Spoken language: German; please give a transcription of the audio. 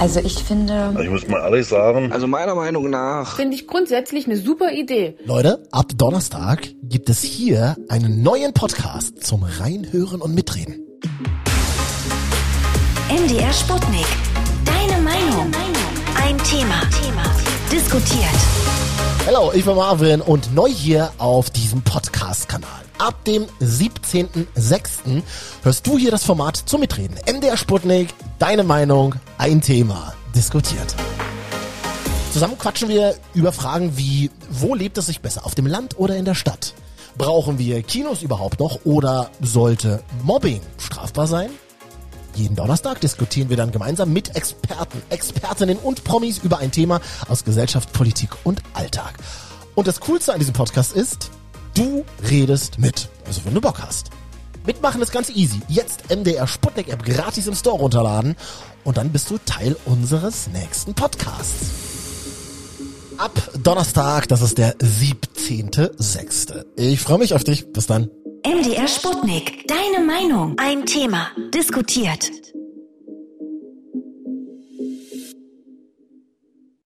Also ich finde, Also ich muss mal ehrlich sagen, Also meiner Meinung nach Finde ich grundsätzlich eine super Idee. Leute, ab Donnerstag gibt es hier einen neuen Podcast zum Reinhören und Mitreden. MDR Sputnik. Deine Meinung. Ein Thema. Diskutiert. Hallo, ich bin Marvin und neu hier auf diesem Podcast-Kanal. Ab dem 17.06. hörst du hier das Format zum Mitreden. MDR Sputnik, deine Meinung, ein Thema, diskutiert. Zusammen quatschen wir über Fragen wie, wo lebt es sich besser, auf dem Land oder in der Stadt? Brauchen wir Kinos überhaupt noch oder sollte Mobbing strafbar sein? Jeden Donnerstag diskutieren wir dann gemeinsam mit Experten, Expertinnen und Promis über ein Thema aus Gesellschaft, Politik und Alltag. Und das Coolste an diesem Podcast ist, du redest mit. Also wenn du Bock hast. Mitmachen ist ganz easy. Jetzt MDR Sputnik App gratis im Store runterladen und dann bist du Teil unseres nächsten Podcasts. Ab Donnerstag, das ist der 17.06. Ich freue mich auf dich. Bis dann. MDR Sputnik. Deine Meinung. Ein Thema. Diskutiert.